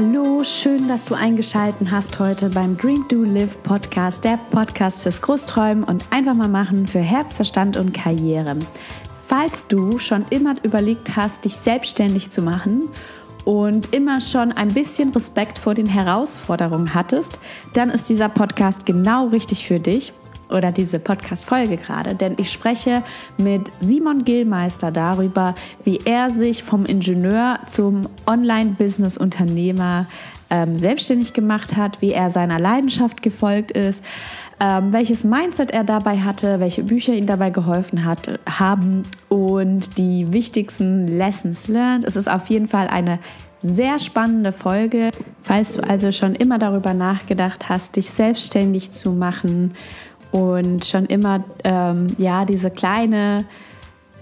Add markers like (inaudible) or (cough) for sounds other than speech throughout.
Hallo, schön, dass du eingeschaltet hast heute beim Dream Do Live Podcast, der Podcast fürs Großträumen und einfach mal machen für Herz, Verstand und Karriere. Falls du schon immer überlegt hast, dich selbstständig zu machen und immer schon ein bisschen Respekt vor den Herausforderungen hattest, dann ist dieser Podcast genau richtig für dich oder diese Podcast-Folge gerade, denn ich spreche mit Simon Gillmeister darüber, wie er sich vom Ingenieur zum Online-Business-Unternehmer ähm, selbstständig gemacht hat, wie er seiner Leidenschaft gefolgt ist, ähm, welches Mindset er dabei hatte, welche Bücher ihm dabei geholfen hat, haben und die wichtigsten Lessons learned. Es ist auf jeden Fall eine sehr spannende Folge. Falls du also schon immer darüber nachgedacht hast, dich selbstständig zu machen und schon immer ähm, ja diese kleine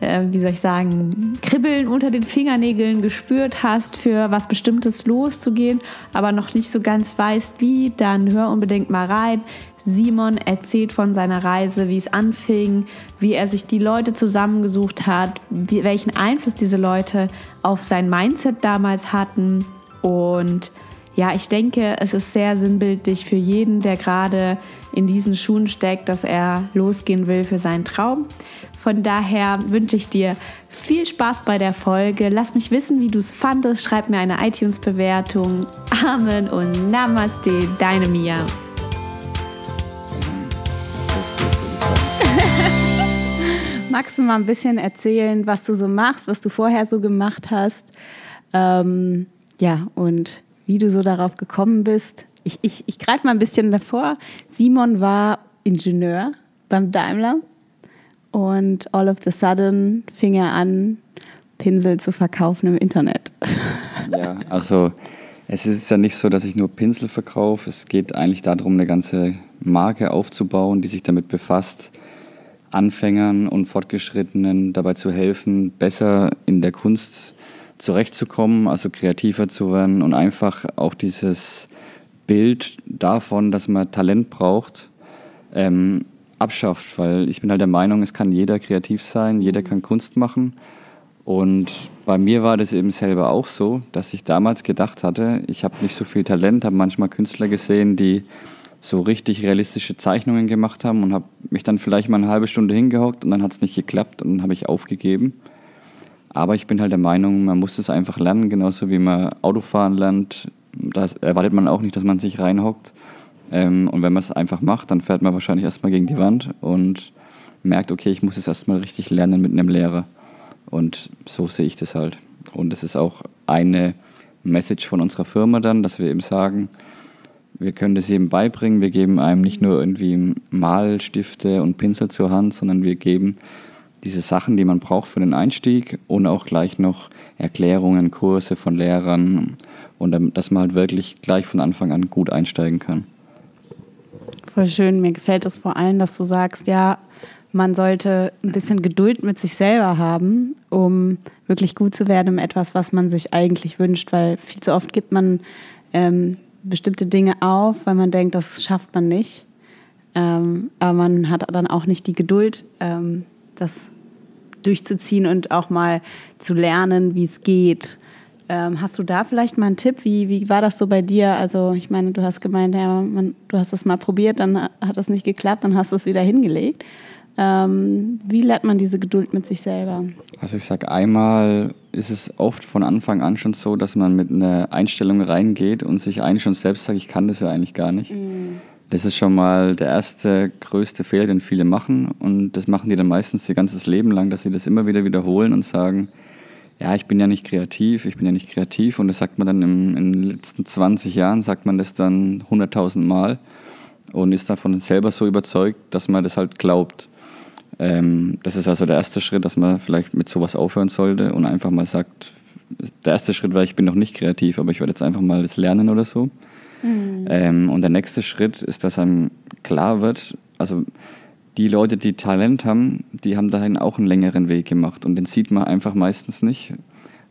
äh, wie soll ich sagen, Kribbeln unter den Fingernägeln gespürt hast, für was Bestimmtes loszugehen, aber noch nicht so ganz weißt, wie, dann hör unbedingt mal rein. Simon erzählt von seiner Reise, wie es anfing, wie er sich die Leute zusammengesucht hat, wie, welchen Einfluss diese Leute auf sein Mindset damals hatten und ja, ich denke, es ist sehr sinnbildlich für jeden, der gerade in diesen Schuhen steckt, dass er losgehen will für seinen Traum. Von daher wünsche ich dir viel Spaß bei der Folge. Lass mich wissen, wie du es fandest. Schreib mir eine iTunes-Bewertung. Amen und Namaste, deine Mia. (laughs) Magst du mal ein bisschen erzählen, was du so machst, was du vorher so gemacht hast? Ähm, ja, und wie du so darauf gekommen bist. Ich, ich, ich greife mal ein bisschen davor. Simon war Ingenieur beim Daimler und all of the sudden fing er an, Pinsel zu verkaufen im Internet. Ja, also es ist ja nicht so, dass ich nur Pinsel verkaufe. Es geht eigentlich darum, eine ganze Marke aufzubauen, die sich damit befasst, Anfängern und Fortgeschrittenen dabei zu helfen, besser in der Kunst zu zurechtzukommen, also kreativer zu werden und einfach auch dieses Bild davon, dass man Talent braucht, ähm, abschafft, weil ich bin halt der Meinung, es kann jeder kreativ sein, jeder kann Kunst machen. Und bei mir war das eben selber auch so, dass ich damals gedacht hatte, ich habe nicht so viel Talent, habe manchmal Künstler gesehen, die so richtig realistische Zeichnungen gemacht haben und habe mich dann vielleicht mal eine halbe Stunde hingehockt und dann hat es nicht geklappt und dann habe ich aufgegeben. Aber ich bin halt der Meinung, man muss es einfach lernen, genauso wie man Autofahren lernt. Da erwartet man auch nicht, dass man sich reinhockt. Ähm, und wenn man es einfach macht, dann fährt man wahrscheinlich erstmal gegen die Wand und merkt, okay, ich muss es erstmal richtig lernen mit einem Lehrer. Und so sehe ich das halt. Und das ist auch eine Message von unserer Firma dann, dass wir eben sagen, wir können das jedem beibringen. Wir geben einem nicht nur irgendwie Malstifte und Pinsel zur Hand, sondern wir geben diese Sachen, die man braucht für den Einstieg und auch gleich noch Erklärungen, Kurse von Lehrern und dass man halt wirklich gleich von Anfang an gut einsteigen kann. Voll schön. Mir gefällt es vor allem, dass du sagst, ja, man sollte ein bisschen Geduld mit sich selber haben, um wirklich gut zu werden im etwas, was man sich eigentlich wünscht, weil viel zu oft gibt man ähm, bestimmte Dinge auf, weil man denkt, das schafft man nicht. Ähm, aber man hat dann auch nicht die Geduld, ähm, das durchzuziehen und auch mal zu lernen, wie es geht. Ähm, hast du da vielleicht mal einen Tipp? Wie, wie war das so bei dir? Also ich meine, du hast gemeint, ja, man, du hast das mal probiert, dann hat das nicht geklappt, dann hast du es wieder hingelegt. Ähm, wie lernt man diese Geduld mit sich selber? Also ich sage einmal, ist es oft von Anfang an schon so, dass man mit einer Einstellung reingeht und sich eigentlich schon selbst sagt, ich kann das ja eigentlich gar nicht. Mhm. Das ist schon mal der erste größte Fehler, den viele machen. Und das machen die dann meistens ihr ganzes Leben lang, dass sie das immer wieder wiederholen und sagen, ja, ich bin ja nicht kreativ, ich bin ja nicht kreativ. Und das sagt man dann im, in den letzten 20 Jahren, sagt man das dann 100.000 Mal und ist davon selber so überzeugt, dass man das halt glaubt. Ähm, das ist also der erste Schritt, dass man vielleicht mit sowas aufhören sollte und einfach mal sagt, der erste Schritt war, ich bin noch nicht kreativ, aber ich werde jetzt einfach mal das lernen oder so. Mhm. Ähm, und der nächste Schritt ist, dass einem klar wird, also die Leute, die Talent haben, die haben dahin auch einen längeren Weg gemacht und den sieht man einfach meistens nicht,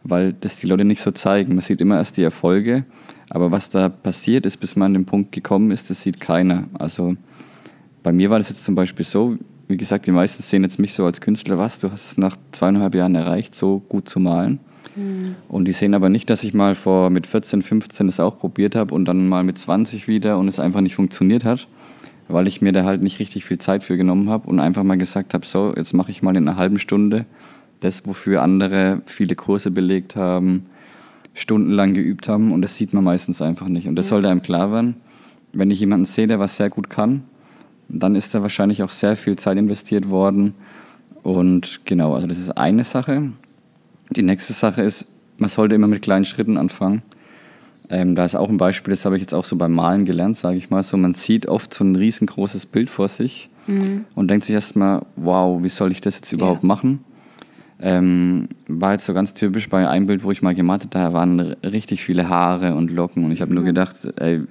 weil das die Leute nicht so zeigen. Man sieht immer erst die Erfolge, aber was da passiert ist, bis man an den Punkt gekommen ist, das sieht keiner. Also bei mir war das jetzt zum Beispiel so, wie gesagt, die meisten sehen jetzt mich so als Künstler, was, du hast es nach zweieinhalb Jahren erreicht, so gut zu malen. Mhm. Und die sehen aber nicht, dass ich mal vor mit 14, 15 das auch probiert habe und dann mal mit 20 wieder und es einfach nicht funktioniert hat, weil ich mir da halt nicht richtig viel Zeit für genommen habe und einfach mal gesagt habe, so, jetzt mache ich mal in einer halben Stunde das, wofür andere viele Kurse belegt haben, stundenlang geübt haben und das sieht man meistens einfach nicht. Und das ja. sollte einem klar werden, wenn ich jemanden sehe, der was sehr gut kann, dann ist da wahrscheinlich auch sehr viel Zeit investiert worden. Und genau, also das ist eine Sache. Die nächste Sache ist, man sollte immer mit kleinen Schritten anfangen. Ähm, da ist auch ein Beispiel, das habe ich jetzt auch so beim Malen gelernt, sage ich mal. So, man sieht oft so ein riesengroßes Bild vor sich mhm. und denkt sich erstmal, wow, wie soll ich das jetzt überhaupt ja. machen? Ähm, war jetzt so ganz typisch bei einem Bild, wo ich mal gemalt habe, da waren richtig viele Haare und Locken und ich habe mhm. nur gedacht, ey,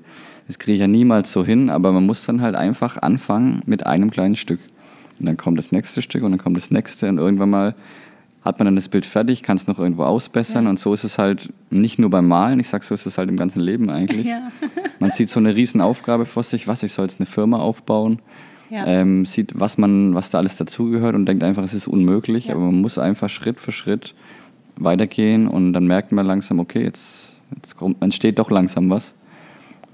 das kriege ich ja niemals so hin, aber man muss dann halt einfach anfangen mit einem kleinen Stück. Und dann kommt das nächste Stück und dann kommt das nächste und irgendwann mal hat man dann das Bild fertig, kann es noch irgendwo ausbessern ja. und so ist es halt nicht nur beim Malen, ich sage so ist es halt im ganzen Leben eigentlich. Ja. (laughs) man sieht so eine riesen Aufgabe vor sich, was ich soll jetzt eine Firma aufbauen, ja. ähm, sieht, was man, was da alles dazugehört und denkt einfach, es ist unmöglich, aber man muss einfach Schritt für Schritt weitergehen und dann merkt man langsam, okay, jetzt, jetzt kommt, entsteht doch langsam was.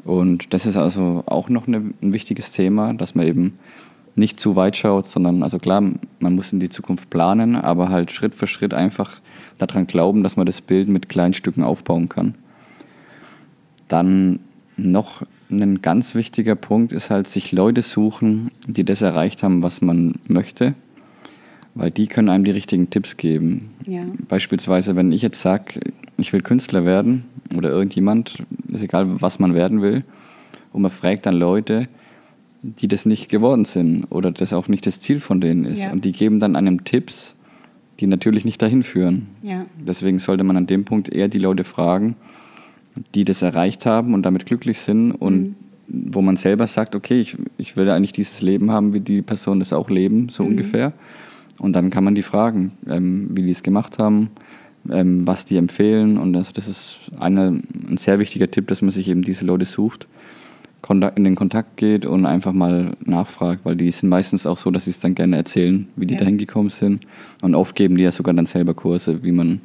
Und das ist also auch noch eine, ein wichtiges Thema, dass man eben nicht zu weit schaut, sondern, also klar, man muss in die Zukunft planen, aber halt Schritt für Schritt einfach daran glauben, dass man das Bild mit kleinen Stücken aufbauen kann. Dann noch ein ganz wichtiger Punkt ist halt, sich Leute suchen, die das erreicht haben, was man möchte, weil die können einem die richtigen Tipps geben. Ja. Beispielsweise, wenn ich jetzt sage, ich will Künstler werden oder irgendjemand, ist egal, was man werden will, und man fragt dann Leute, die das nicht geworden sind oder das auch nicht das Ziel von denen ist. Ja. Und die geben dann einem Tipps, die natürlich nicht dahin führen. Ja. Deswegen sollte man an dem Punkt eher die Leute fragen, die das erreicht haben und damit glücklich sind und mhm. wo man selber sagt, okay, ich, ich will eigentlich dieses Leben haben, wie die Person das auch leben, so mhm. ungefähr. Und dann kann man die fragen, ähm, wie die es gemacht haben, ähm, was die empfehlen. Und also das ist eine, ein sehr wichtiger Tipp, dass man sich eben diese Leute sucht, in den Kontakt geht und einfach mal nachfragt, weil die sind meistens auch so, dass sie es dann gerne erzählen, wie die ja. dahin gekommen sind. Und oft geben die ja sogar dann selber Kurse, wie man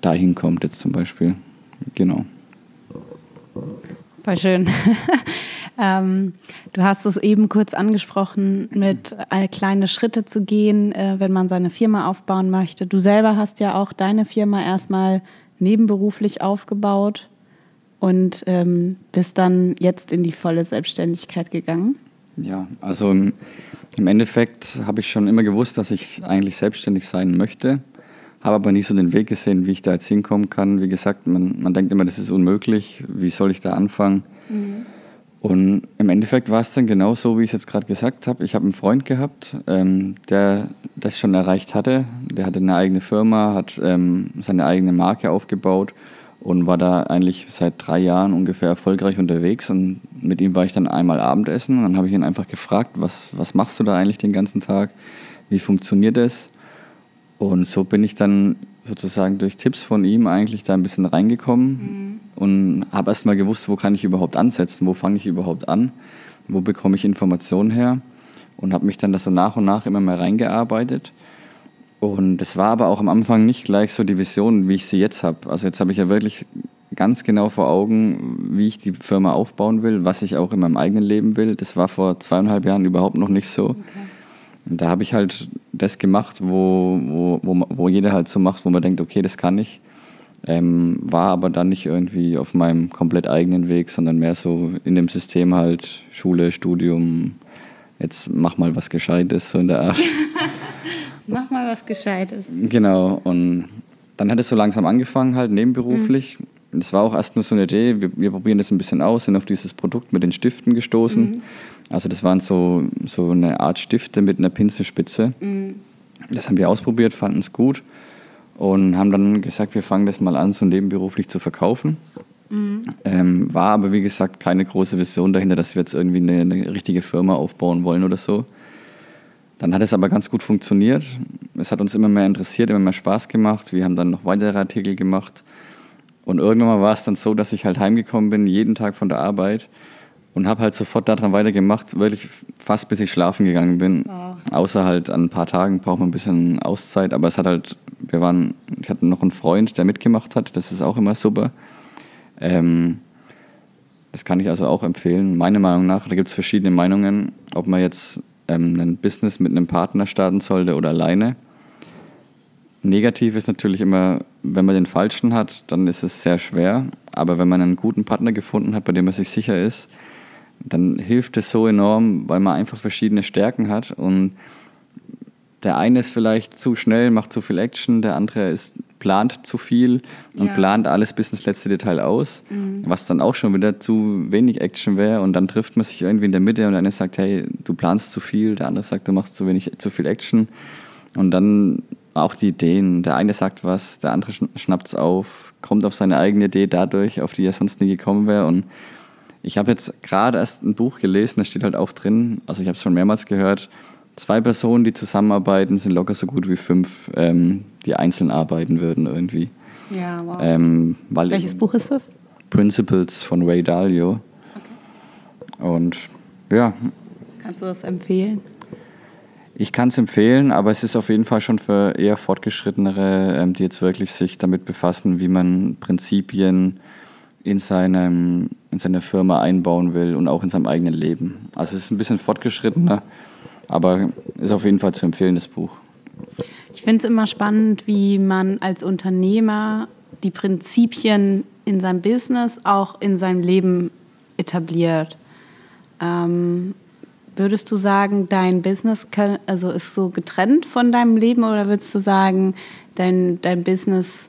da hinkommt jetzt zum Beispiel. Genau. Voll schön. (laughs) ähm, du hast es eben kurz angesprochen, mit äh, kleine Schritte zu gehen, äh, wenn man seine Firma aufbauen möchte. Du selber hast ja auch deine Firma erstmal nebenberuflich aufgebaut und ähm, bist dann jetzt in die volle Selbstständigkeit gegangen. Ja, also im, Endeffekt habe ich schon immer gewusst, dass ich eigentlich selbstständig sein möchte habe aber nie so den Weg gesehen, wie ich da jetzt hinkommen kann. Wie gesagt, man, man denkt immer, das ist unmöglich. Wie soll ich da anfangen? Mhm. Und im Endeffekt war es dann genau so, wie ich es jetzt gerade gesagt habe. Ich habe einen Freund gehabt, ähm, der das schon erreicht hatte. Der hatte eine eigene Firma, hat ähm, seine eigene Marke aufgebaut und war da eigentlich seit drei Jahren ungefähr erfolgreich unterwegs. Und mit ihm war ich dann einmal Abendessen und dann habe ich ihn einfach gefragt, was, was machst du da eigentlich den ganzen Tag? Wie funktioniert das? Und so bin ich dann sozusagen durch Tipps von ihm eigentlich da ein bisschen reingekommen mhm. und habe erst mal gewusst, wo kann ich überhaupt ansetzen, wo fange ich überhaupt an, wo bekomme ich Informationen her und habe mich dann da so nach und nach immer mehr reingearbeitet. Und es war aber auch am Anfang nicht gleich so die Vision, wie ich sie jetzt habe. Also jetzt habe ich ja wirklich ganz genau vor Augen, wie ich die Firma aufbauen will, was ich auch in meinem eigenen Leben will. Das war vor zweieinhalb Jahren überhaupt noch nicht so. Okay. Und da habe ich halt das gemacht, wo, wo, wo, wo jeder halt so macht, wo man denkt, okay, das kann ich. Ähm, war aber dann nicht irgendwie auf meinem komplett eigenen Weg, sondern mehr so in dem System halt Schule, Studium, jetzt mach mal was Gescheites, so in der Art. (laughs) mach mal was Gescheites. Genau, und dann hat es so langsam angefangen, halt nebenberuflich. Mhm. Es war auch erst nur so eine Idee, wir, wir, probieren das ein bisschen aus, sind auf dieses Produkt mit den Stiften gestoßen. Mhm. Also das waren so, so eine Art Stifte mit einer Pinselspitze. Mhm. Das haben wir ausprobiert, fanden es gut und haben dann gesagt, wir fangen das mal an, so nebenberuflich zu verkaufen. Mhm. Ähm, war aber, wie gesagt, keine große Vision dahinter, dass wir jetzt irgendwie eine, eine, richtige Firma aufbauen wollen oder so. Dann hat es aber ganz gut funktioniert. Es hat uns immer mehr interessiert, immer mehr Spaß gemacht. Wir haben dann noch weitere Artikel gemacht. Und irgendwann mal war es dann so, dass ich halt heimgekommen bin, jeden Tag von der Arbeit und habe halt sofort daran weitergemacht, wirklich fast bis ich schlafen gegangen bin. Wow. Außer halt an ein paar Tagen braucht man ein bisschen Auszeit, aber es hat halt, wir waren, ich hatte noch einen Freund, der mitgemacht hat, das ist auch immer super. Ähm, das kann ich also auch empfehlen. Meiner Meinung nach, da gibt es verschiedene Meinungen, ob man jetzt ähm, ein Business mit einem Partner starten sollte oder alleine. Negativ ist natürlich immer, wenn man den falschen hat, dann ist es sehr schwer. Aber wenn man einen guten Partner gefunden hat, bei dem man sich sicher ist, dann hilft es so enorm, weil man einfach verschiedene Stärken hat. Und der eine ist vielleicht zu schnell, macht zu viel Action, der andere ist, plant zu viel und ja. plant alles bis ins letzte Detail aus, mhm. was dann auch schon wieder zu wenig Action wäre. Und dann trifft man sich irgendwie in der Mitte und der eine sagt, hey, du planst zu viel, der andere sagt, du machst zu wenig, zu viel Action. Und dann auch die Ideen. Der eine sagt was, der andere schnappt es auf, kommt auf seine eigene Idee dadurch, auf die er sonst nie gekommen wäre. Und ich habe jetzt gerade erst ein Buch gelesen, da steht halt auch drin, also ich habe es schon mehrmals gehört, zwei Personen, die zusammenarbeiten, sind locker so gut wie fünf, ähm, die einzeln arbeiten würden irgendwie. Ja, wow. Ähm, Welches Buch ist das? Principles von Ray Dalio. Okay. Und ja. Kannst du das empfehlen? Ich kann es empfehlen, aber es ist auf jeden Fall schon für eher Fortgeschrittenere, ähm, die jetzt wirklich sich damit befassen, wie man Prinzipien in, seinem, in seiner Firma einbauen will und auch in seinem eigenen Leben. Also es ist ein bisschen fortgeschrittener, aber ist auf jeden Fall zu empfehlen, das Buch. Ich finde es immer spannend, wie man als Unternehmer die Prinzipien in seinem Business auch in seinem Leben etabliert. Ähm, Würdest du sagen, dein Business kann, also ist so getrennt von deinem Leben oder würdest du sagen, dein, dein Business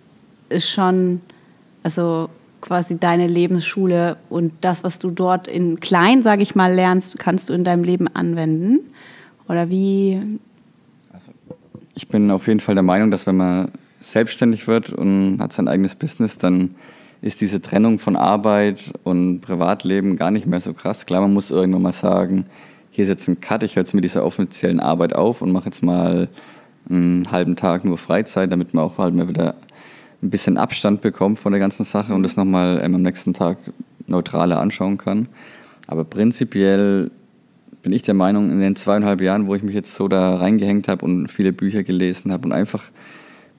ist schon also quasi deine Lebensschule und das, was du dort in klein, sage ich mal, lernst, kannst du in deinem Leben anwenden? Oder wie? Also, ich bin auf jeden Fall der Meinung, dass wenn man selbstständig wird und hat sein eigenes Business, dann ist diese Trennung von Arbeit und Privatleben gar nicht mehr so krass. Klar, man muss irgendwann mal sagen, hier ist jetzt ein Cut, ich höre jetzt mit dieser offiziellen Arbeit auf und mache jetzt mal einen halben Tag nur Freizeit, damit man auch halt mal wieder ein bisschen Abstand bekommt von der ganzen Sache und das nochmal ähm, am nächsten Tag neutraler anschauen kann. Aber prinzipiell bin ich der Meinung, in den zweieinhalb Jahren, wo ich mich jetzt so da reingehängt habe und viele Bücher gelesen habe und einfach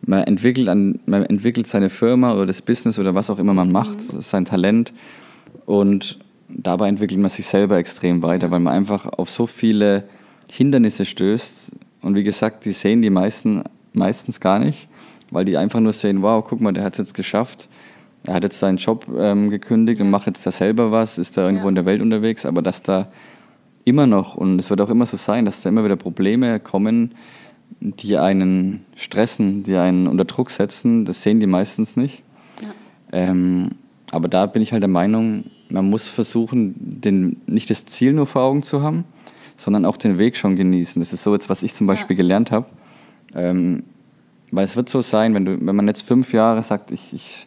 man entwickelt, an, man entwickelt seine Firma oder das Business oder was auch immer man macht, mhm. sein Talent und dabei entwickelt man sich selber extrem weiter, weil man einfach auf so viele Hindernisse stößt. Und wie gesagt, die sehen die meisten meistens gar nicht, weil die einfach nur sehen, wow, guck mal, der hat es jetzt geschafft. Er hat jetzt seinen Job ähm, gekündigt und macht jetzt da selber was, ist da irgendwo ja. in der Welt unterwegs, aber dass da immer noch, und es wird auch immer so sein, dass da immer wieder Probleme kommen, die einen stressen, die einen unter Druck setzen, das sehen die meistens nicht. Ja. Ähm, aber da bin ich halt der Meinung, man muss versuchen, den, nicht das Ziel nur vor Augen zu haben, sondern auch den Weg schon genießen. Das ist so jetzt, was ich zum Beispiel ja. gelernt habe. Ähm, weil es wird so sein, wenn, du, wenn man jetzt fünf Jahre sagt, ich, ich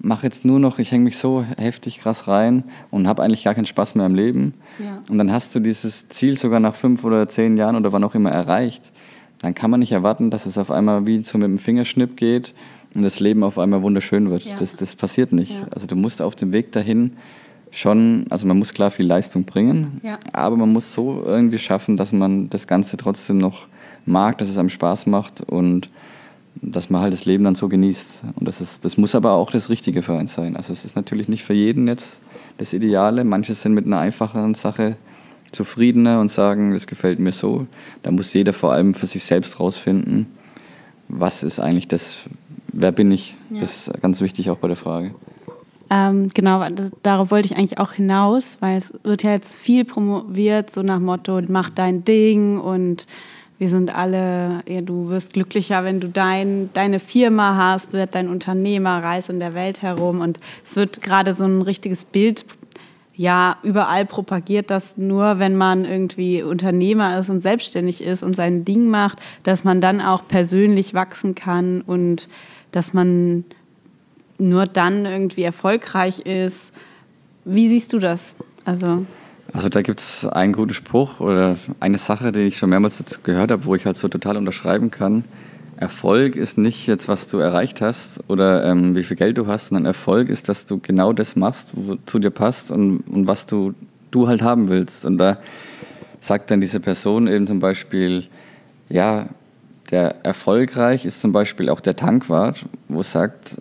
mache jetzt nur noch, ich hänge mich so heftig krass rein und habe eigentlich gar keinen Spaß mehr am Leben. Ja. Und dann hast du dieses Ziel sogar nach fünf oder zehn Jahren oder wann auch immer erreicht. Dann kann man nicht erwarten, dass es auf einmal wie so mit dem Fingerschnipp geht und das Leben auf einmal wunderschön wird. Ja. Das, das passiert nicht. Ja. Also du musst auf dem Weg dahin schon, also man muss klar viel Leistung bringen, aber man muss so irgendwie schaffen, dass man das Ganze trotzdem noch mag, dass es einem Spaß macht und dass man halt das Leben dann so genießt. Und das, ist, das muss aber auch das Richtige für einen sein. Also es ist natürlich nicht für jeden jetzt das Ideale. Manche sind mit einer einfacheren Sache zufriedener und sagen, das gefällt mir so. Da muss jeder vor allem für sich selbst rausfinden, was ist eigentlich das, wer bin ich. Ja. Das ist ganz wichtig auch bei der Frage. Ähm, genau, das, darauf wollte ich eigentlich auch hinaus, weil es wird ja jetzt viel promoviert, so nach Motto, mach dein Ding und wir sind alle, ja, du wirst glücklicher, wenn du dein, deine Firma hast, wird dein Unternehmer, reist in der Welt herum und es wird gerade so ein richtiges Bild ja überall propagiert, dass nur wenn man irgendwie Unternehmer ist und selbstständig ist und sein Ding macht, dass man dann auch persönlich wachsen kann und dass man nur dann irgendwie erfolgreich ist. Wie siehst du das? Also, also da gibt es einen guten Spruch oder eine Sache, die ich schon mehrmals dazu gehört habe, wo ich halt so total unterschreiben kann. Erfolg ist nicht jetzt, was du erreicht hast oder ähm, wie viel Geld du hast, sondern Erfolg ist, dass du genau das machst, was zu dir passt und, und was du du halt haben willst. Und da sagt dann diese Person eben zum Beispiel, ja, der erfolgreich ist zum Beispiel auch der Tankwart, wo sagt,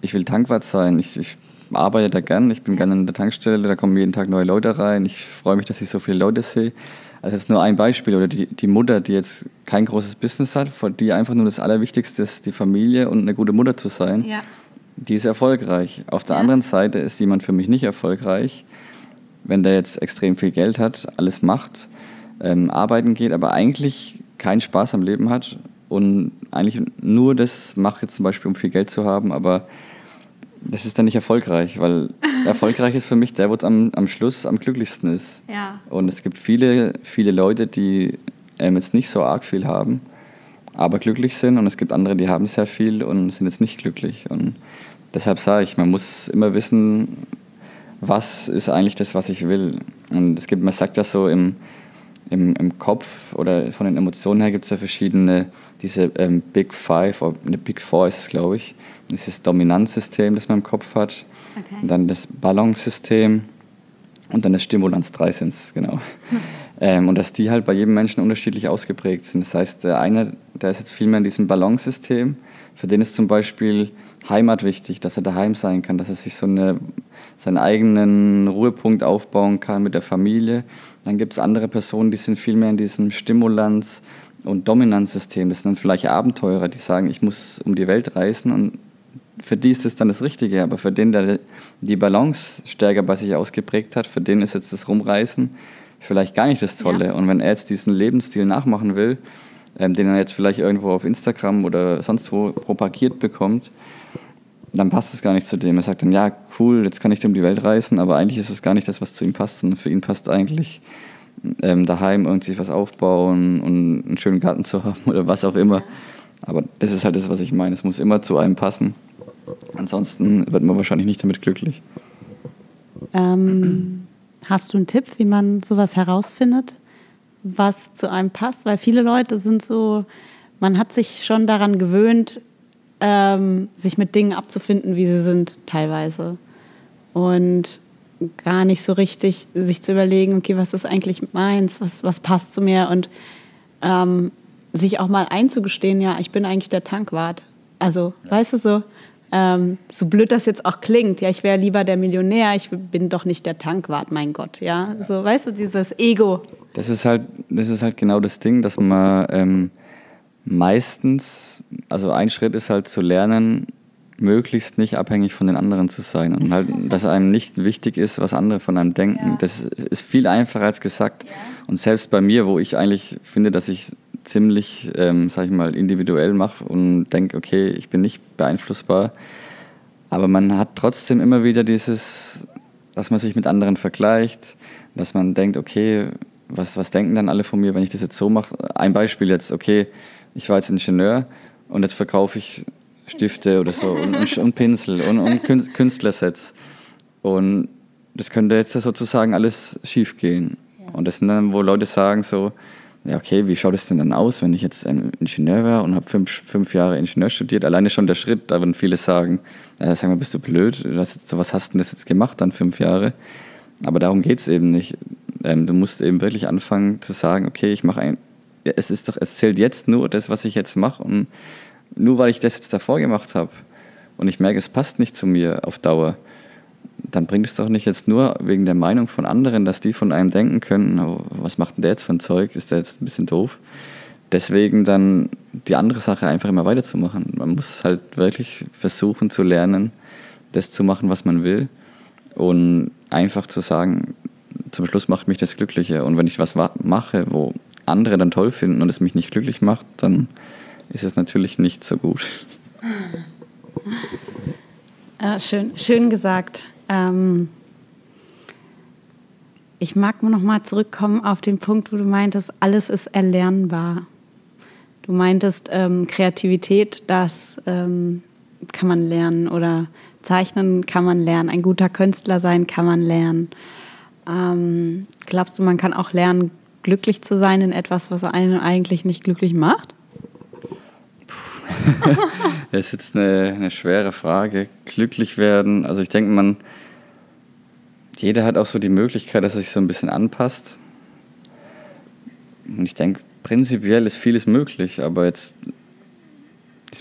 ich will Tankwart sein, ich, ich arbeite da gern, ich bin gerne an der Tankstelle, da kommen jeden Tag neue Leute rein, ich freue mich, dass ich so viele Leute sehe. Also das ist nur ein Beispiel. Oder die, die Mutter, die jetzt kein großes Business hat, für die einfach nur das Allerwichtigste ist, die Familie und eine gute Mutter zu sein, ja. die ist erfolgreich. Auf der ja. anderen Seite ist jemand für mich nicht erfolgreich, wenn der jetzt extrem viel Geld hat, alles macht, ähm, arbeiten geht, aber eigentlich keinen Spaß am Leben hat und eigentlich nur das macht jetzt zum Beispiel, um viel Geld zu haben, aber das ist dann nicht erfolgreich, weil (laughs) erfolgreich ist für mich der, wo es am, am Schluss am glücklichsten ist. Ja. Und es gibt viele, viele Leute, die ähm, jetzt nicht so arg viel haben, aber glücklich sind und es gibt andere, die haben sehr viel und sind jetzt nicht glücklich. Und deshalb sage ich, man muss immer wissen, was ist eigentlich das, was ich will. Und es gibt, man sagt ja so im, im, im Kopf oder von den Emotionen her gibt es ja verschiedene, diese ähm, Big Five, oder eine Big Four ist es, glaube ich. Dieses Dominanzsystem, das man im Kopf hat. Okay. Und dann das Balancesystem und dann das Stimulanz 3 sind es, genau. Hm. (laughs) Ähm, und dass die halt bei jedem Menschen unterschiedlich ausgeprägt sind. Das heißt, der eine, der ist jetzt viel mehr in diesem Balancesystem. Für den ist zum Beispiel Heimat wichtig, dass er daheim sein kann, dass er sich so eine, seinen eigenen Ruhepunkt aufbauen kann mit der Familie. Dann gibt es andere Personen, die sind viel mehr in diesem Stimulanz- und Dominanzsystem. Das sind dann vielleicht Abenteurer, die sagen, ich muss um die Welt reisen und für die ist das dann das Richtige. Aber für den, der die Balance stärker bei sich ausgeprägt hat, für den ist jetzt das Rumreisen vielleicht gar nicht das Tolle. Ja. Und wenn er jetzt diesen Lebensstil nachmachen will, ähm, den er jetzt vielleicht irgendwo auf Instagram oder sonst wo propagiert bekommt, dann passt es gar nicht zu dem. Er sagt dann, ja, cool, jetzt kann ich um die Welt reisen, aber eigentlich ist es gar nicht das, was zu ihm passt, sondern für ihn passt eigentlich ähm, daheim irgendwie was aufbauen und einen schönen Garten zu (laughs) haben oder was auch immer. Aber das ist halt das, was ich meine. Es muss immer zu einem passen. Ansonsten wird man wahrscheinlich nicht damit glücklich. Ähm, hast du einen Tipp, wie man sowas herausfindet, was zu einem passt? Weil viele Leute sind so, man hat sich schon daran gewöhnt, ähm, sich mit Dingen abzufinden, wie sie sind, teilweise. Und gar nicht so richtig sich zu überlegen, okay, was ist eigentlich meins, was, was passt zu mir und ähm, sich auch mal einzugestehen, ja, ich bin eigentlich der Tankwart. Also, ja. weißt du so, ähm, so blöd das jetzt auch klingt, ja, ich wäre lieber der Millionär, ich bin doch nicht der Tankwart, mein Gott, ja, ja. so, weißt du, dieses Ego. Das ist halt, das ist halt genau das Ding, dass man ähm, meistens, also ein Schritt ist halt zu lernen, möglichst nicht abhängig von den anderen zu sein und halt, (laughs) dass einem nicht wichtig ist, was andere von einem denken. Ja. Das ist viel einfacher als gesagt. Ja. Und selbst bei mir, wo ich eigentlich finde, dass ich ziemlich, ähm, sag ich mal, individuell mache und denke, okay, ich bin nicht beeinflussbar, aber man hat trotzdem immer wieder dieses, dass man sich mit anderen vergleicht, dass man denkt, okay, was, was denken dann alle von mir, wenn ich das jetzt so mache? Ein Beispiel jetzt, okay, ich war jetzt Ingenieur und jetzt verkaufe ich Stifte oder so und, und, Pinsel und, und Künstlersets. Und das könnte jetzt sozusagen alles schief gehen. Und das sind dann, wo Leute sagen so, ja okay, wie schaut es denn dann aus, wenn ich jetzt ein Ingenieur wäre und habe fünf, fünf Jahre Ingenieur studiert? Alleine schon der Schritt, da würden viele sagen, ja, sag mal, bist du blöd, was, was hast du denn das jetzt gemacht dann fünf Jahre? Aber darum geht es eben nicht. Ähm, du musst eben wirklich anfangen zu sagen, okay, ich mache ein, es ist doch, es zählt jetzt nur das, was ich jetzt mache und nur weil ich das jetzt davor gemacht habe und ich merke, es passt nicht zu mir auf Dauer, dann bringt es doch nicht jetzt nur wegen der Meinung von anderen, dass die von einem denken können, oh, was macht denn der jetzt für ein Zeug, ist der jetzt ein bisschen doof. Deswegen dann die andere Sache einfach immer weiterzumachen. Man muss halt wirklich versuchen zu lernen, das zu machen, was man will und einfach zu sagen, zum Schluss macht mich das glücklicher. Und wenn ich was mache, wo andere dann toll finden und es mich nicht glücklich macht, dann ist es natürlich nicht so gut. Ja, (laughs) schön, schön gesagt. Ähm, ich mag nur noch mal zurückkommen auf den Punkt, wo du meintest, alles ist erlernbar. Du meintest ähm, Kreativität, das ähm, kann man lernen oder Zeichnen kann man lernen, ein guter Künstler sein kann man lernen. Ähm, glaubst du, man kann auch lernen, glücklich zu sein in etwas, was einen eigentlich nicht glücklich macht? (laughs) das ist jetzt eine, eine schwere Frage. Glücklich werden, also ich denke, man, jeder hat auch so die Möglichkeit, dass er sich so ein bisschen anpasst. Und ich denke, prinzipiell ist vieles möglich, aber jetzt,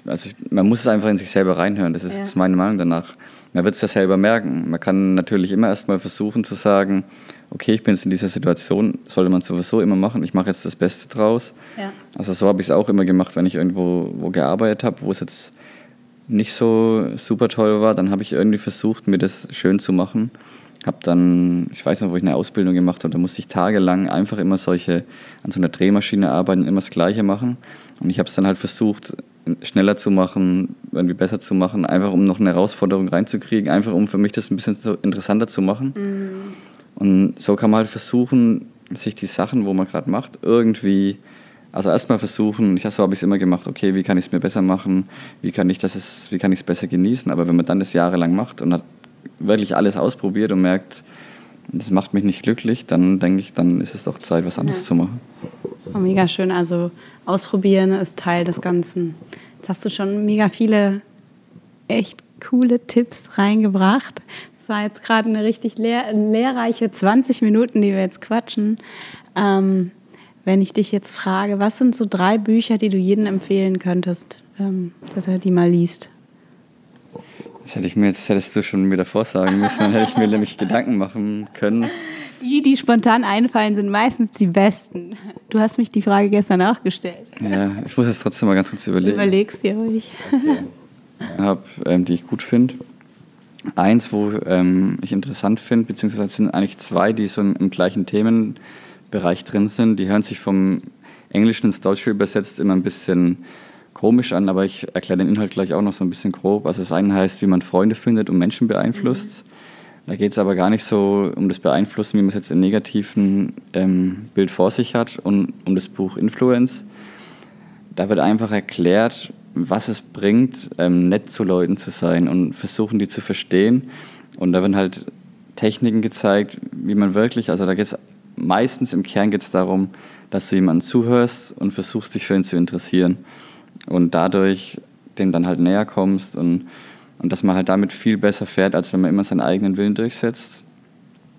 also ich, man muss es einfach in sich selber reinhören. Das ist ja. meine Meinung danach. Man wird es ja selber merken. Man kann natürlich immer erstmal versuchen zu sagen, okay, ich bin jetzt in dieser Situation, sollte man sowieso immer machen, ich mache jetzt das Beste draus. Ja. Also so habe ich es auch immer gemacht, wenn ich irgendwo wo gearbeitet habe, wo es jetzt nicht so super toll war, dann habe ich irgendwie versucht, mir das schön zu machen. Habe dann, ich weiß noch, wo ich eine Ausbildung gemacht habe, da musste ich tagelang einfach immer solche, an so einer Drehmaschine arbeiten, immer das Gleiche machen. Und ich habe es dann halt versucht, schneller zu machen, irgendwie besser zu machen, einfach um noch eine Herausforderung reinzukriegen, einfach um für mich das ein bisschen so interessanter zu machen. Mhm. Und so kann man halt versuchen, sich die Sachen, wo man gerade macht, irgendwie, also erstmal versuchen, ich so habe ich es immer gemacht, okay, wie kann ich es mir besser machen, wie kann ich das, wie kann ich es besser genießen, aber wenn man dann das jahrelang macht und hat wirklich alles ausprobiert und merkt, das macht mich nicht glücklich, dann denke ich, dann ist es doch Zeit, was anderes ja. zu machen. Oh, mega schön. Also ausprobieren ist Teil des Ganzen. Jetzt hast du schon mega viele echt coole Tipps reingebracht. Das war jetzt gerade eine richtig lehr lehrreiche 20 Minuten, die wir jetzt quatschen. Ähm, wenn ich dich jetzt frage, was sind so drei Bücher, die du jedem empfehlen könntest, ähm, dass er die mal liest? Das hätte ich mir jetzt, hättest du schon mir davor sagen müssen, dann hätte ich mir nämlich Gedanken machen können. Die, die spontan einfallen, sind meistens die besten. Du hast mich die Frage gestern auch gestellt. Ja, ich muss jetzt trotzdem mal ganz kurz überlegen. Überlegst dir ruhig. Okay. Ich habe, ähm, die ich gut finde. Eins, wo ähm, ich interessant finde, beziehungsweise sind eigentlich zwei, die so im, gleichen Themenbereich drin sind. Die hören sich vom Englischen ins Deutsche übersetzt immer ein bisschen komisch an, aber ich erkläre den Inhalt gleich auch noch so ein bisschen grob. Also das eine heißt, wie man Freunde findet und Menschen beeinflusst. Mhm. Da geht es aber gar nicht so um das Beeinflussen, wie man es jetzt im negativen ähm, Bild vor sich hat, und um das Buch Influence. Da wird einfach erklärt, was es bringt, ähm, nett zu Leuten zu sein und versuchen, die zu verstehen. Und da werden halt Techniken gezeigt, wie man wirklich, also da geht es meistens im Kern geht darum, dass du jemandem zuhörst und versuchst, dich für ihn zu interessieren und dadurch dem dann halt näher kommst und, und dass man halt damit viel besser fährt, als wenn man immer seinen eigenen Willen durchsetzt,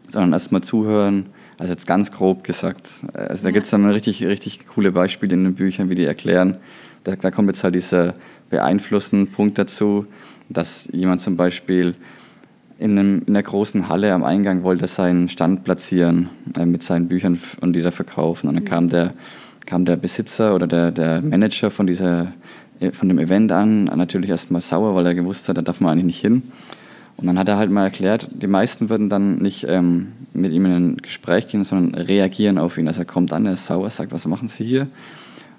sondern erstmal zuhören, also jetzt ganz grob gesagt. Also da gibt es dann richtig, richtig coole Beispiele in den Büchern, wie die erklären. Da, da kommt jetzt halt dieser beeinflussende Punkt dazu, dass jemand zum Beispiel in, einem, in einer großen Halle am Eingang wollte seinen Stand platzieren äh, mit seinen Büchern und die da verkaufen. Und dann kam der kam der Besitzer oder der, der Manager von, dieser, von dem Event an, natürlich erstmal sauer, weil er gewusst hat, da darf man eigentlich nicht hin. Und dann hat er halt mal erklärt, die meisten würden dann nicht ähm, mit ihm in ein Gespräch gehen, sondern reagieren auf ihn. Also er kommt an, er ist sauer, sagt, was machen Sie hier?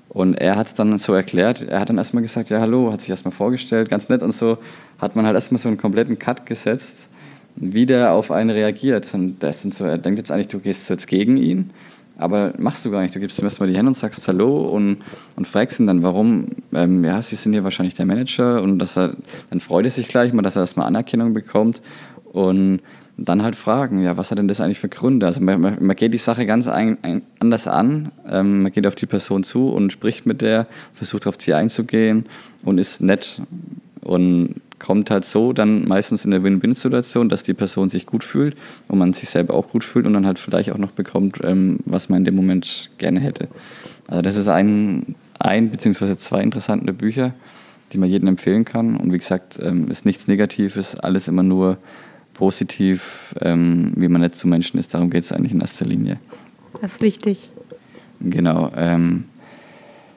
Und er hat es dann so erklärt, er hat dann erstmal gesagt, ja hallo, hat sich erstmal vorgestellt, ganz nett und so, hat man halt erstmal so einen kompletten Cut gesetzt, wie der auf einen reagiert. Und der ist so, er denkt jetzt eigentlich, du gehst jetzt gegen ihn aber machst du gar nicht. Du gibst ihm erstmal die Hände und sagst Hallo und, und fragst ihn dann, warum. Ähm, ja, Sie sind hier wahrscheinlich der Manager und dass er, dann freut er sich gleich mal, dass er erstmal Anerkennung bekommt und dann halt fragen, ja, was hat denn das eigentlich für Gründe? Also man, man geht die Sache ganz ein, ein, anders an. Ähm, man geht auf die Person zu und spricht mit der, versucht auf sie einzugehen und ist nett und kommt halt so dann meistens in der Win-Win-Situation, dass die Person sich gut fühlt und man sich selber auch gut fühlt und dann halt vielleicht auch noch bekommt, ähm, was man in dem Moment gerne hätte. Also das ist ein, ein beziehungsweise zwei interessante Bücher, die man jedem empfehlen kann. Und wie gesagt, ähm, ist nichts Negatives, alles immer nur positiv, ähm, wie man nett zu Menschen ist. Darum geht es eigentlich in erster Linie. Das ist wichtig. Genau. Ähm,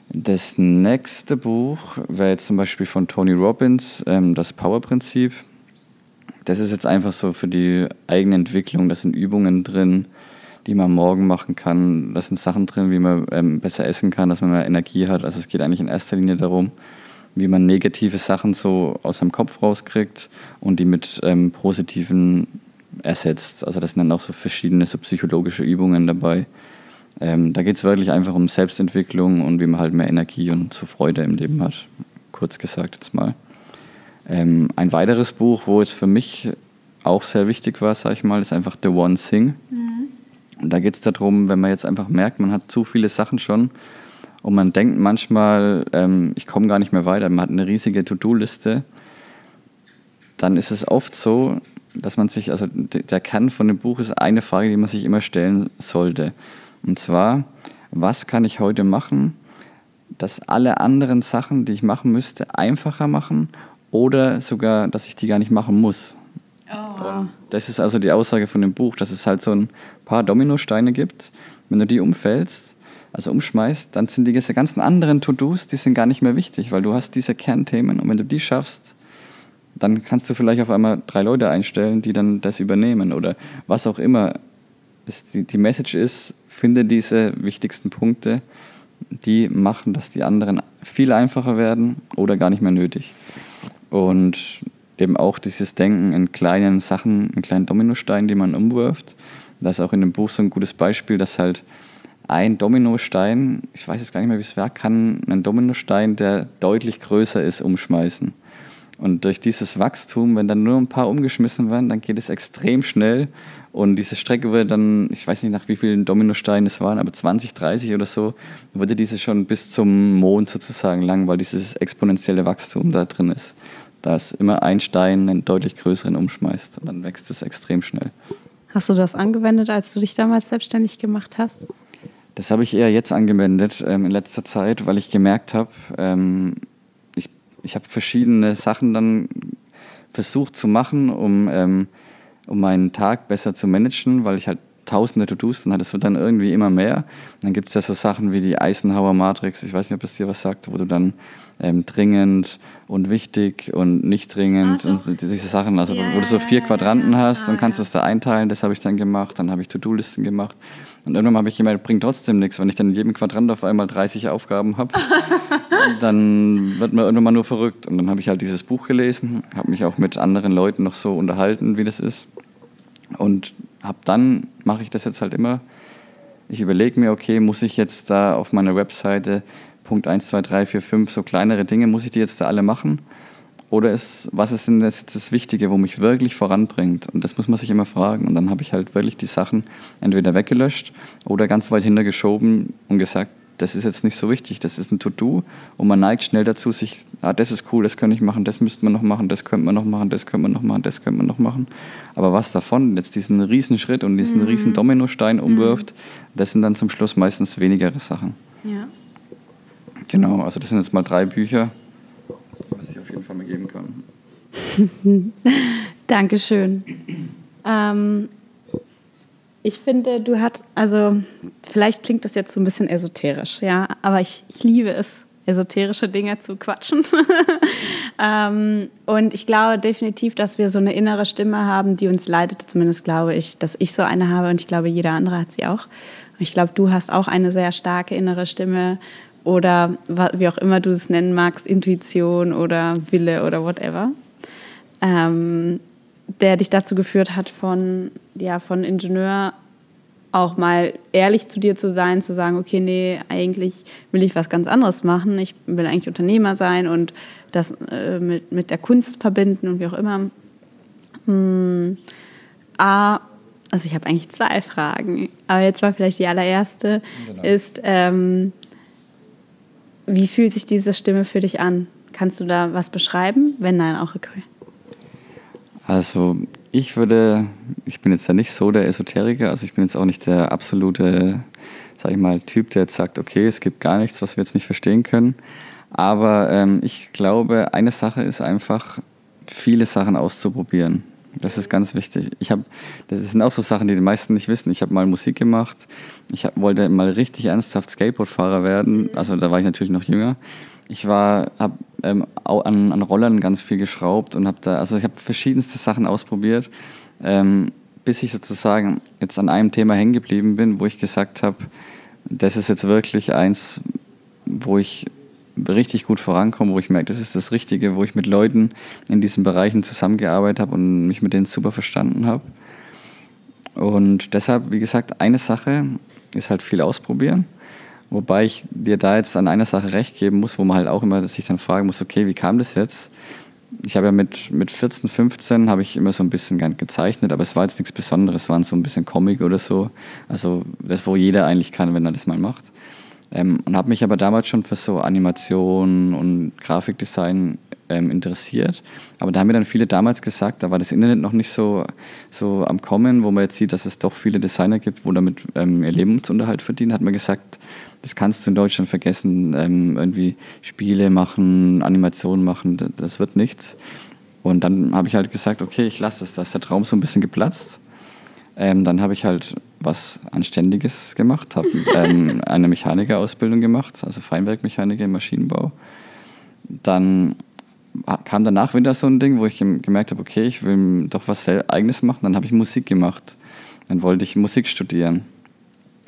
das nächste Buch wäre jetzt zum Beispiel von Tony Robbins, ähm, das Power-Prinzip. Das ist jetzt einfach so für die eigene Entwicklung. Da sind Übungen drin, die man morgen machen kann. Da sind Sachen drin, wie man ähm, besser essen kann, dass man mehr Energie hat. Also es geht eigentlich in erster Linie darum, wie man negative Sachen so aus seinem Kopf rauskriegt und die mit ähm, positiven ersetzt. Also das sind dann auch so verschiedene so psychologische Übungen dabei. Ähm, da geht es wirklich einfach um Selbstentwicklung und wie man halt mehr Energie und so Freude im Leben hat. Kurz gesagt jetzt mal. Ähm, ein weiteres Buch, wo es für mich auch sehr wichtig war, sag ich mal, ist einfach The One Thing. Mhm. Und da geht es darum, wenn man jetzt einfach merkt, man hat zu viele Sachen schon und man denkt manchmal, ähm, ich komme gar nicht mehr weiter, man hat eine riesige To-Do-Liste, dann ist es oft so, dass man sich, also der Kern von dem Buch ist eine Frage, die man sich immer stellen sollte. Und zwar, was kann ich heute machen, dass alle anderen Sachen, die ich machen müsste, einfacher machen oder sogar, dass ich die gar nicht machen muss. Oh. das ist also die Aussage von dem Buch, dass es halt so ein paar Dominosteine gibt. Wenn du die umfällst, also umschmeißt, dann sind diese ganzen anderen To-Dos, die sind gar nicht mehr wichtig, weil du hast diese Kernthemen und wenn du die schaffst, dann kannst du vielleicht auf einmal drei Leute einstellen, die dann das übernehmen oder was auch immer. Die Message ist, finde diese wichtigsten Punkte die machen, dass die anderen viel einfacher werden oder gar nicht mehr nötig. Und eben auch dieses Denken in kleinen Sachen, in kleinen Dominosteinen, die man umwirft. Das ist auch in dem Buch so ein gutes Beispiel, dass halt ein Dominostein, ich weiß jetzt gar nicht mehr, wie es war, kann einen Dominostein, der deutlich größer ist, umschmeißen. Und durch dieses Wachstum, wenn dann nur ein paar umgeschmissen werden, dann geht es extrem schnell. Und diese Strecke wurde dann, ich weiß nicht nach wie vielen Dominosteinen es waren, aber 20, 30 oder so, wurde diese schon bis zum Mond sozusagen lang, weil dieses exponentielle Wachstum da drin ist. Dass immer ein Stein einen deutlich größeren umschmeißt. Und dann wächst es extrem schnell. Hast du das angewendet, als du dich damals selbstständig gemacht hast? Das habe ich eher jetzt angewendet ähm, in letzter Zeit, weil ich gemerkt habe, ähm, ich habe verschiedene Sachen dann versucht zu machen, um, ähm, um meinen Tag besser zu managen, weil ich halt tausende To-Dos, dann hat es dann irgendwie immer mehr. Und dann gibt es ja so Sachen wie die Eisenhower Matrix, ich weiß nicht, ob es dir was sagt, wo du dann ähm, dringend und wichtig und nicht dringend ah, und diese Sachen, also yeah, wo du so vier Quadranten hast, dann kannst du es da einteilen, das habe ich dann gemacht, dann habe ich To-Do-Listen gemacht. Und irgendwann habe ich gemerkt, bringt trotzdem nichts, wenn ich dann in jedem Quadrant auf einmal 30 Aufgaben habe. (laughs) dann wird man irgendwann mal nur verrückt. Und dann habe ich halt dieses Buch gelesen, habe mich auch mit anderen Leuten noch so unterhalten, wie das ist. Und habe dann, mache ich das jetzt halt immer, ich überlege mir, okay, muss ich jetzt da auf meiner Webseite Punkt 1, 2, 3, 4, 5, so kleinere Dinge, muss ich die jetzt da alle machen? Oder ist, was ist denn jetzt das Wichtige, wo mich wirklich voranbringt? Und das muss man sich immer fragen. Und dann habe ich halt wirklich die Sachen entweder weggelöscht oder ganz weit hintergeschoben und gesagt, das ist jetzt nicht so wichtig, das ist ein To-Do und man neigt schnell dazu, sich, ah, das ist cool, das könnte ich machen, das müsste man noch machen, das könnte man noch machen, das könnte man noch machen, das könnte man noch machen. Aber was davon jetzt diesen riesen Schritt und diesen mhm. riesen Dominostein umwirft, mhm. das sind dann zum Schluss meistens wenigere Sachen. Ja. Genau, also das sind jetzt mal drei Bücher, jeden Fall mal geben kann. (laughs) Dankeschön. Ähm, ich finde, du hast, also vielleicht klingt das jetzt so ein bisschen esoterisch, ja, aber ich, ich liebe es, esoterische Dinge zu quatschen. (laughs) ähm, und ich glaube definitiv, dass wir so eine innere Stimme haben, die uns leitet. Zumindest glaube ich, dass ich so eine habe und ich glaube, jeder andere hat sie auch. Ich glaube, du hast auch eine sehr starke innere Stimme oder wie auch immer du es nennen magst, Intuition oder Wille oder whatever, ähm, der dich dazu geführt hat, von, ja, von Ingenieur auch mal ehrlich zu dir zu sein, zu sagen, okay, nee, eigentlich will ich was ganz anderes machen, ich will eigentlich Unternehmer sein und das äh, mit, mit der Kunst verbinden und wie auch immer. Hm, A, also ich habe eigentlich zwei Fragen, aber jetzt war vielleicht die allererste, genau. ist, ähm, wie fühlt sich diese Stimme für dich an? Kannst du da was beschreiben? Wenn nein, auch okay. Also ich würde, ich bin jetzt ja nicht so der Esoteriker, also ich bin jetzt auch nicht der absolute, sag ich mal, Typ, der jetzt sagt, okay, es gibt gar nichts, was wir jetzt nicht verstehen können. Aber ähm, ich glaube, eine Sache ist einfach, viele Sachen auszuprobieren. Das ist ganz wichtig. Ich habe, das sind auch so Sachen, die die meisten nicht wissen. Ich habe mal Musik gemacht. Ich hab, wollte mal richtig ernsthaft Skateboardfahrer werden. Also da war ich natürlich noch jünger. Ich war, habe ähm, an, an Rollern ganz viel geschraubt und habe da, also ich habe verschiedenste Sachen ausprobiert, ähm, bis ich sozusagen jetzt an einem Thema hängen geblieben bin, wo ich gesagt habe, das ist jetzt wirklich eins, wo ich richtig gut vorankomme, wo ich merke, das ist das Richtige, wo ich mit Leuten in diesen Bereichen zusammengearbeitet habe und mich mit denen super verstanden habe. Und deshalb, wie gesagt, eine Sache ist halt viel ausprobieren. Wobei ich dir da jetzt an einer Sache recht geben muss, wo man halt auch immer sich dann fragen muss, okay, wie kam das jetzt? Ich habe ja mit, mit 14, 15 habe ich immer so ein bisschen gezeichnet, aber es war jetzt nichts Besonderes, es waren so ein bisschen Comic oder so. Also das, wo jeder eigentlich kann, wenn er das mal macht. Ähm, und habe mich aber damals schon für so Animation und Grafikdesign ähm, interessiert. Aber da haben mir dann viele damals gesagt, da war das Internet noch nicht so, so am Kommen, wo man jetzt sieht, dass es doch viele Designer gibt, wo damit ähm, ihr Lebensunterhalt verdienen, hat man gesagt, das kannst du in Deutschland vergessen, ähm, irgendwie Spiele machen, Animationen machen, das, das wird nichts. Und dann habe ich halt gesagt, okay, ich lasse es, da ist der Traum so ein bisschen geplatzt. Ähm, dann habe ich halt was Anständiges gemacht, habe (laughs) ähm, eine Mechanikerausbildung gemacht, also Feinwerkmechaniker im Maschinenbau. Dann kam danach wieder so ein Ding, wo ich gemerkt habe, okay, ich will doch was Eigenes machen. Dann habe ich Musik gemacht. Dann wollte ich Musik studieren.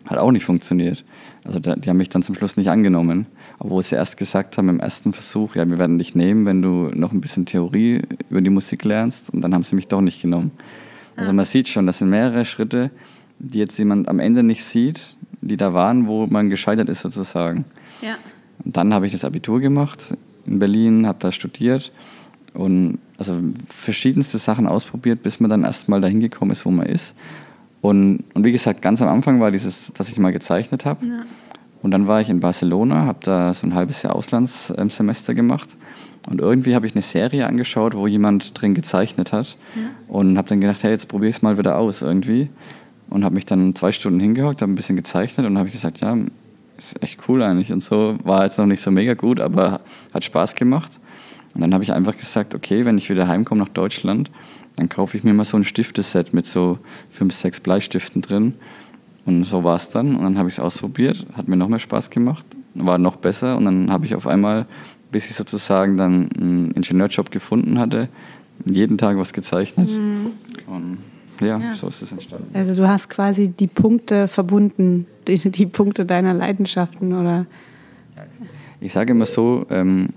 Hat auch nicht funktioniert. Also die haben mich dann zum Schluss nicht angenommen. Obwohl sie erst gesagt haben im ersten Versuch, ja, wir werden dich nehmen, wenn du noch ein bisschen Theorie über die Musik lernst. Und dann haben sie mich doch nicht genommen. Also man sieht schon, das sind mehrere Schritte, die jetzt jemand am Ende nicht sieht, die da waren, wo man gescheitert ist sozusagen. Ja. Und dann habe ich das Abitur gemacht in Berlin, habe da studiert und also verschiedenste Sachen ausprobiert, bis man dann erstmal dahin gekommen ist, wo man ist. Und, und wie gesagt, ganz am Anfang war dieses, dass ich mal gezeichnet habe. Ja. Und dann war ich in Barcelona, habe da so ein halbes Jahr Auslandssemester gemacht. Und irgendwie habe ich eine Serie angeschaut, wo jemand drin gezeichnet hat. Ja. Und habe dann gedacht, hey, jetzt probiere ich es mal wieder aus irgendwie. Und habe mich dann zwei Stunden hingehockt, habe ein bisschen gezeichnet und habe gesagt, ja, ist echt cool eigentlich. Und so war jetzt noch nicht so mega gut, aber hat Spaß gemacht. Und dann habe ich einfach gesagt, okay, wenn ich wieder heimkomme nach Deutschland, dann kaufe ich mir mal so ein Stifteset mit so fünf, sechs Bleistiften drin. Und so war es dann. Und dann habe ich es ausprobiert, hat mir noch mehr Spaß gemacht, war noch besser. Und dann habe ich auf einmal, bis ich sozusagen dann einen Ingenieurjob gefunden hatte, jeden Tag was gezeichnet. Mhm. Und ja, ja, so ist es entstanden. Also du hast quasi die Punkte verbunden, (laughs) die, die Punkte deiner Leidenschaften, oder? Ich sage immer so, ähm,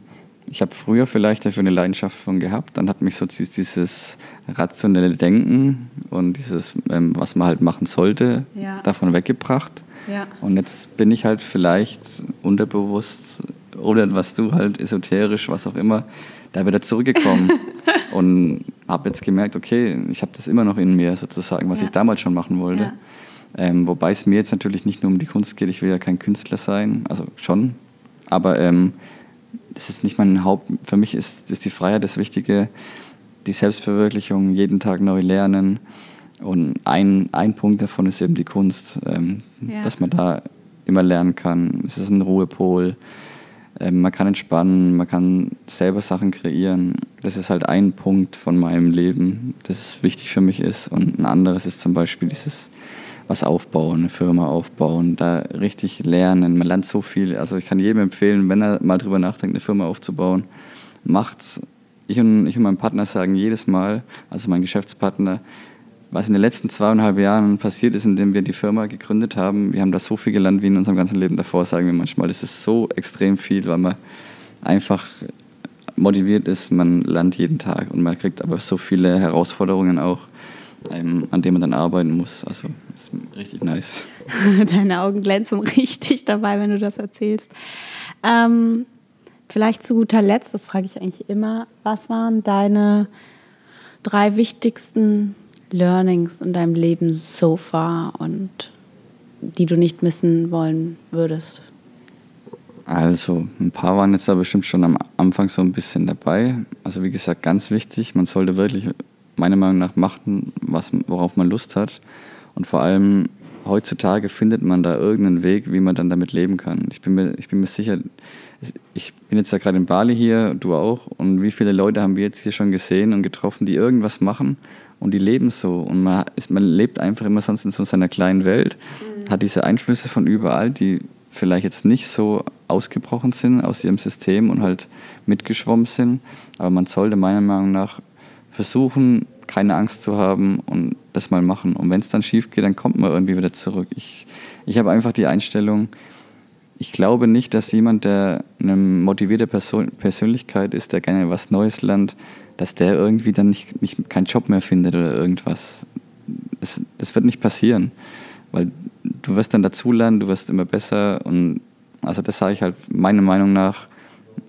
ich habe früher vielleicht dafür eine Leidenschaft von gehabt, dann hat mich so dieses rationelle Denken und dieses, ähm, was man halt machen sollte, ja. davon weggebracht. Ja. Und jetzt bin ich halt vielleicht unterbewusst oder was du halt esoterisch, was auch immer, da wieder zurückgekommen (laughs) und habe jetzt gemerkt, okay, ich habe das immer noch in mir sozusagen, was ja. ich damals schon machen wollte. Ja. Ähm, wobei es mir jetzt natürlich nicht nur um die Kunst geht, ich will ja kein Künstler sein, also schon, aber ähm, es ist nicht mein Haupt, für mich ist, ist die Freiheit das Wichtige, die Selbstverwirklichung, jeden Tag neu lernen und ein, ein Punkt davon ist eben die Kunst, ähm, ja. dass man da immer lernen kann. Es ist ein Ruhepol, ähm, man kann entspannen, man kann selber Sachen kreieren. Das ist halt ein Punkt von meinem Leben, das wichtig für mich ist. Und ein anderes ist zum Beispiel dieses was aufbauen, eine Firma aufbauen, da richtig lernen. Man lernt so viel. Also ich kann jedem empfehlen, wenn er mal drüber nachdenkt, eine Firma aufzubauen, macht's. Ich und, ich und mein Partner sagen jedes Mal, also mein Geschäftspartner, was in den letzten zweieinhalb Jahren passiert ist, indem wir die Firma gegründet haben. Wir haben da so viel gelernt wie in unserem ganzen Leben davor, sagen wir manchmal. Das ist so extrem viel, weil man einfach motiviert ist, man lernt jeden Tag und man kriegt aber so viele Herausforderungen auch, ähm, an denen man dann arbeiten muss. Also ist richtig nice. (laughs) Deine Augen glänzen richtig dabei, wenn du das erzählst. Ähm, vielleicht zu guter Letzt, das frage ich eigentlich immer, was waren deine drei wichtigsten Learnings in deinem Leben so far und die du nicht missen wollen würdest? Also, ein paar waren jetzt da bestimmt schon am Anfang so ein bisschen dabei. Also, wie gesagt, ganz wichtig, man sollte wirklich meiner Meinung nach machen, was, worauf man Lust hat. Und vor allem heutzutage findet man da irgendeinen Weg, wie man dann damit leben kann. Ich bin mir, ich bin mir sicher, ich bin jetzt ja gerade in Bali hier, du auch. Und wie viele Leute haben wir jetzt hier schon gesehen und getroffen, die irgendwas machen und die leben so. Und man, ist, man lebt einfach immer sonst in so seiner kleinen Welt, mhm. hat diese Einflüsse von überall, die vielleicht jetzt nicht so ausgebrochen sind aus ihrem System und halt mitgeschwommen sind. Aber man sollte meiner Meinung nach versuchen, keine Angst zu haben und das mal machen. Und wenn es dann schief geht, dann kommt man irgendwie wieder zurück. Ich, ich habe einfach die Einstellung, ich glaube nicht, dass jemand, der eine motivierte Person, Persönlichkeit ist, der gerne was Neues lernt, dass der irgendwie dann nicht, nicht keinen Job mehr findet oder irgendwas. Das, das wird nicht passieren, weil du wirst dann dazulernen, du wirst immer besser und also das sage ich halt meiner Meinung nach,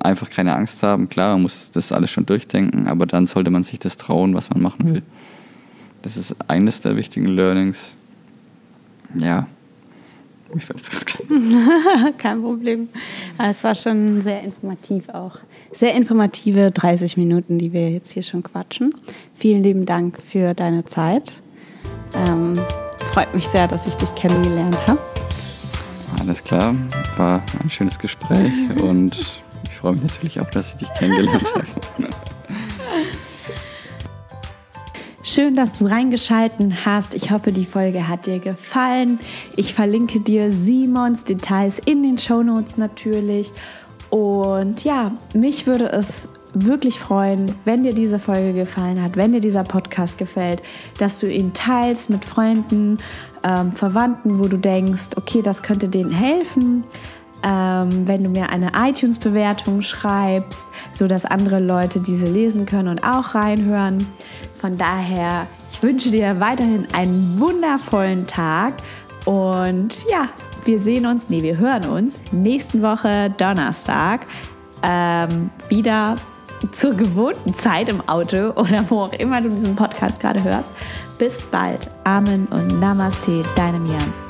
einfach keine Angst haben. Klar, man muss das alles schon durchdenken, aber dann sollte man sich das trauen, was man machen will. Das ist eines der wichtigen Learnings. Ja, Mir fällt es gerade (laughs) Kein Problem. Es war schon sehr informativ auch. Sehr informative 30 Minuten, die wir jetzt hier schon quatschen. Vielen lieben Dank für deine Zeit. Ähm, es freut mich sehr, dass ich dich kennengelernt habe. Alles klar, war ein schönes Gespräch (laughs) und ich freue mich natürlich auch, dass ich dich kennengelernt (laughs) habe. Schön, dass du reingeschalten hast. Ich hoffe, die Folge hat dir gefallen. Ich verlinke dir Simons Details in den Show Notes natürlich. Und ja, mich würde es wirklich freuen, wenn dir diese Folge gefallen hat, wenn dir dieser Podcast gefällt, dass du ihn teilst mit Freunden, ähm, Verwandten, wo du denkst, okay, das könnte denen helfen. Ähm, wenn du mir eine iTunes-Bewertung schreibst, sodass andere Leute diese lesen können und auch reinhören. Von daher, ich wünsche dir weiterhin einen wundervollen Tag und ja, wir sehen uns, nee, wir hören uns nächsten Woche Donnerstag ähm, wieder zur gewohnten Zeit im Auto oder wo auch immer du diesen Podcast gerade hörst. Bis bald. Amen und Namaste, deinem Jan.